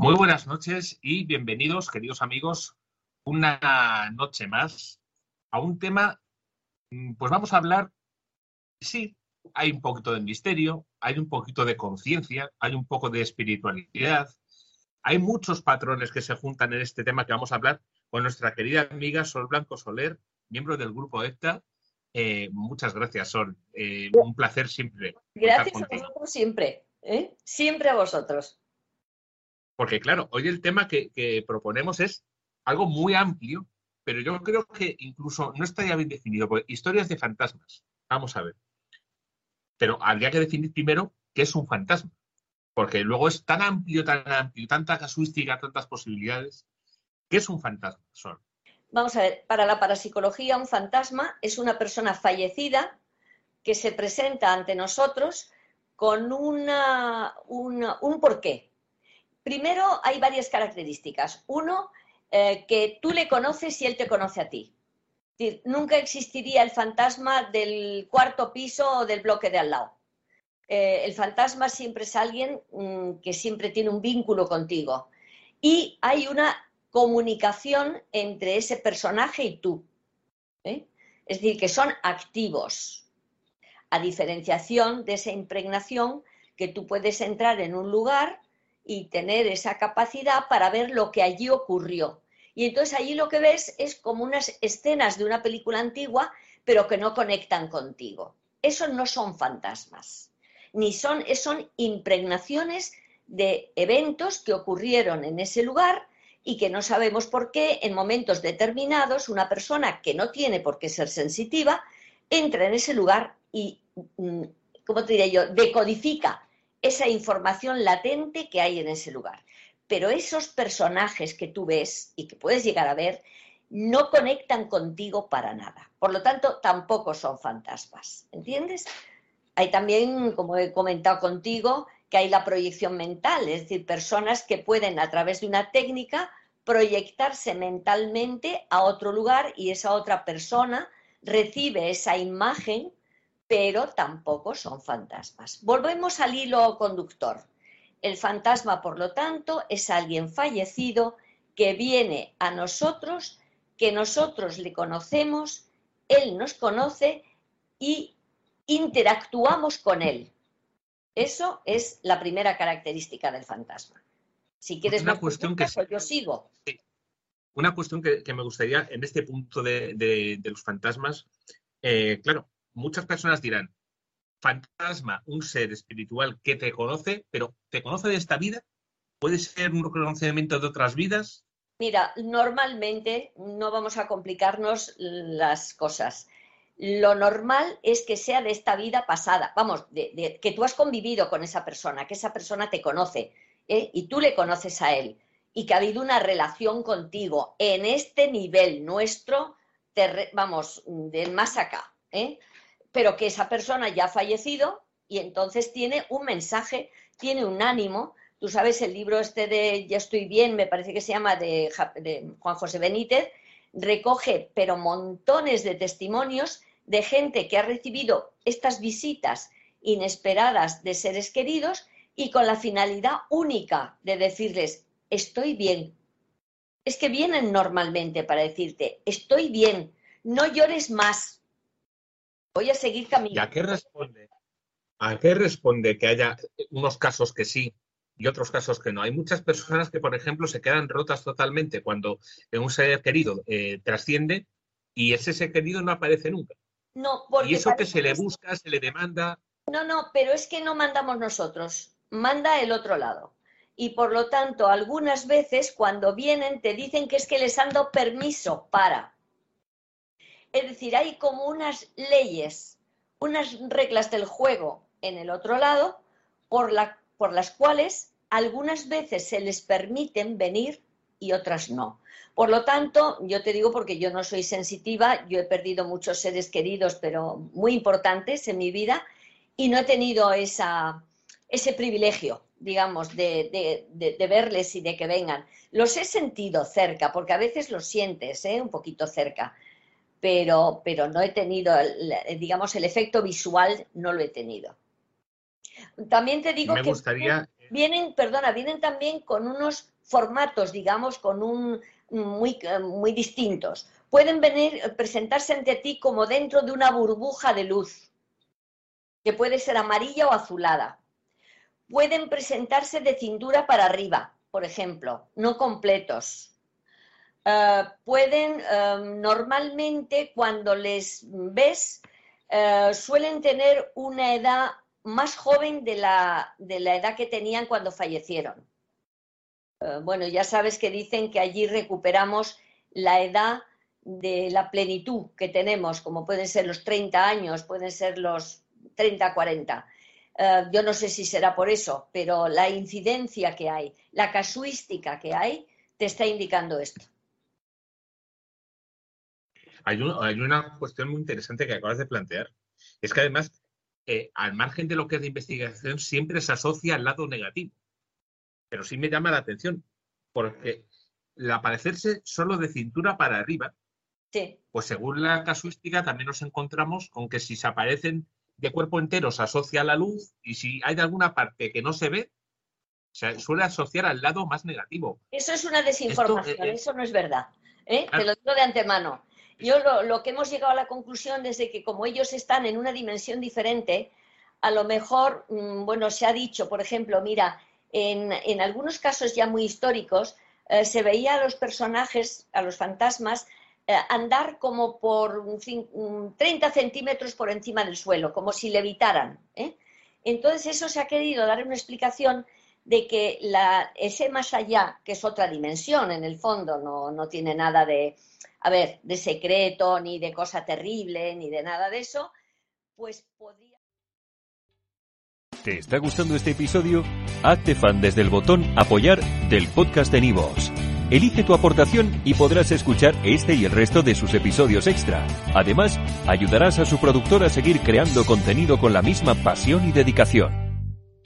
Muy buenas noches y bienvenidos, queridos amigos, una noche más a un tema, mm, pues vamos a hablar, sí, hay un poquito de misterio, hay un poquito de conciencia, hay un poco de espiritualidad, hay muchos patrones que se juntan en este tema que vamos a hablar con nuestra querida amiga Sol Blanco Soler, miembro del grupo ECTA. Eh, muchas gracias, Sol. Eh, un placer siempre. Gracias a vosotros siempre. ¿eh? Siempre a vosotros. Porque claro, hoy el tema que, proponemos es algo muy amplio, pero yo creo que incluso no está ya bien definido. historias de fantasmas. Vamos a ver. Pero habría que definir primero qué es un fantasma. Porque luego es tan amplio, tan amplio, tanta casuística, tantas posibilidades. ¿Qué es un fantasma? Vamos a ver, para la parapsicología, un fantasma es una persona fallecida que se presenta ante nosotros con una, un porqué. Primero, hay varias características. Uno, eh, que tú le conoces y él te conoce a ti. nunca existiría el fantasma del cuarto piso o del bloque de al lado. Eh, el fantasma siempre es alguien mm, que siempre tiene un vínculo contigo. Y hay una comunicación entre ese personaje y tú. ¿eh? Es decir, que son activos. A diferenciación de esa impregnación que tú puedes entrar en un lugar y tener esa capacidad para ver lo que allí ocurrió. Y entonces allí lo que ves es como unas escenas de una película antigua, pero que no conectan contigo. Eso no son fantasmas, ni son, son impregnaciones de eventos que ocurrieron en ese lugar y que no sabemos por qué en momentos determinados una persona que no tiene por qué ser sensitiva entra en ese lugar y, mm, ¿cómo te diría yo?, decodifica esa información latente que hay en ese lugar. Pero esos personajes que tú ves y que puedes llegar a ver no conectan contigo para nada. Por lo tanto, tampoco son fantasmas. ¿Entiendes? Hay también, como he comentado contigo, que hay la proyección mental, es decir, personas que pueden a través de una técnica proyectarse mentalmente a otro lugar y esa otra persona recibe esa imagen pero tampoco son fantasmas. Volvemos al hilo conductor. El fantasma, por lo tanto, es alguien fallecido que viene a nosotros, que nosotros le conocemos, él nos conoce y interactuamos con él. Eso es la primera característica del fantasma. Si quieres una cuestión que yo sigo. Una cuestión que, me gustaría en este punto de, los fantasmas, eh, claro, muchas personas dirán, fantasma, un ser espiritual que te conoce, pero ¿te conoce de esta vida? ¿Puede ser un reconocimiento de otras vidas? Mira, normalmente no vamos a complicarnos las cosas. Lo normal es que sea de esta vida pasada, vamos, que tú has convivido con esa persona, que esa persona te conoce ¿eh? y tú le conoces a él y que ha habido una relación contigo en este nivel nuestro, vamos, del más acá. ¿eh? Pero que esa persona ya ha fallecido y entonces tiene un mensaje, tiene un ánimo. Tú sabes, el libro este de Ya estoy bien, me parece que se llama de, Juan José Benítez, recoge pero montones de testimonios de gente que ha recibido estas visitas inesperadas de seres queridos y con la finalidad única de decirles, estoy bien. Es que vienen normalmente para decirte, estoy bien, no llores más, Voy a seguir caminando. ¿Y a qué responde? ¿A qué responde que haya unos casos que sí y otros casos que no? Hay muchas personas que, por ejemplo, se quedan rotas totalmente cuando un ser querido eh, trasciende y ese ser querido no aparece nunca. No, porque y eso que se le busca, se le demanda. No, no, pero es que no mandamos nosotros, manda el otro lado. Y por lo tanto, algunas veces cuando vienen te dicen que es que les han dado permiso para. Es decir, hay como unas leyes, unas reglas del juego en el otro lado por, las cuales algunas veces se les permiten venir y otras no. Por lo tanto, yo te digo porque yo no soy sensitiva, yo he perdido muchos seres queridos, pero muy importantes en mi vida, y no he tenido esa, ese privilegio, digamos, de, de, verles y de que vengan. Los he sentido cerca, porque a veces los sientes, ¿eh? un poquito cerca, pero, pero no he tenido, digamos, el efecto visual no lo he tenido. También te digo Me que... gustaría, vienen, perdona, vienen también con unos formatos, digamos, con un muy, muy distintos. Pueden venir, presentarse ante ti como dentro de una burbuja de luz, que puede ser amarilla o azulada. Pueden presentarse de cintura para arriba, por ejemplo, no completos. Eh, pueden, em, normalmente, cuando les ves, eh, suelen tener una edad más joven de la, de la edad que tenían cuando fallecieron. Eh, bueno, ya sabes que dicen que allí recuperamos la edad de la plenitud que tenemos, como pueden ser los 30 años, pueden ser los 30, 40. Eh, yo no sé si será por eso, pero la incidencia que hay, la casuística que hay, te está indicando esto. Hay, hay una cuestión muy interesante que acabas de plantear. Es que además eh, al margen de lo que es de investigación, siempre se asocia al lado negativo. Pero sí me llama la atención, porque el aparecerse solo de cintura para arriba, pues según la casuística también nos encontramos con que si se aparecen de cuerpo entero se asocia a la luz y si hay alguna parte que no se ve, se suele asociar al lado más negativo. Eso es una desinformación, eh, eh, eso no es verdad. Te lo digo de antemano. Yo lo, que hemos llegado a la conclusión es de que como ellos están en una dimensión diferente, a lo mejor, mm, bueno, se ha dicho, por ejemplo, mira, en, algunos casos ya muy históricos, eh, se veía a los personajes, a los fantasmas, eh, andar como por 30 centímetros por encima del suelo, como si levitaran. ¿eh? Entonces eso se ha querido dar una explicación de que la, ese más allá, que es otra dimensión en el fondo, no, no tiene nada de, a ver, de secreto, ni de cosa terrible, ni de nada de eso, pues podría... ¿Te está gustando este episodio? Hazte fan desde el botón apoyar del podcast de Nivos. Elige tu aportación y podrás escuchar este y el resto de sus episodios extra. Además, ayudarás a su productor a seguir creando contenido con la misma pasión y dedicación.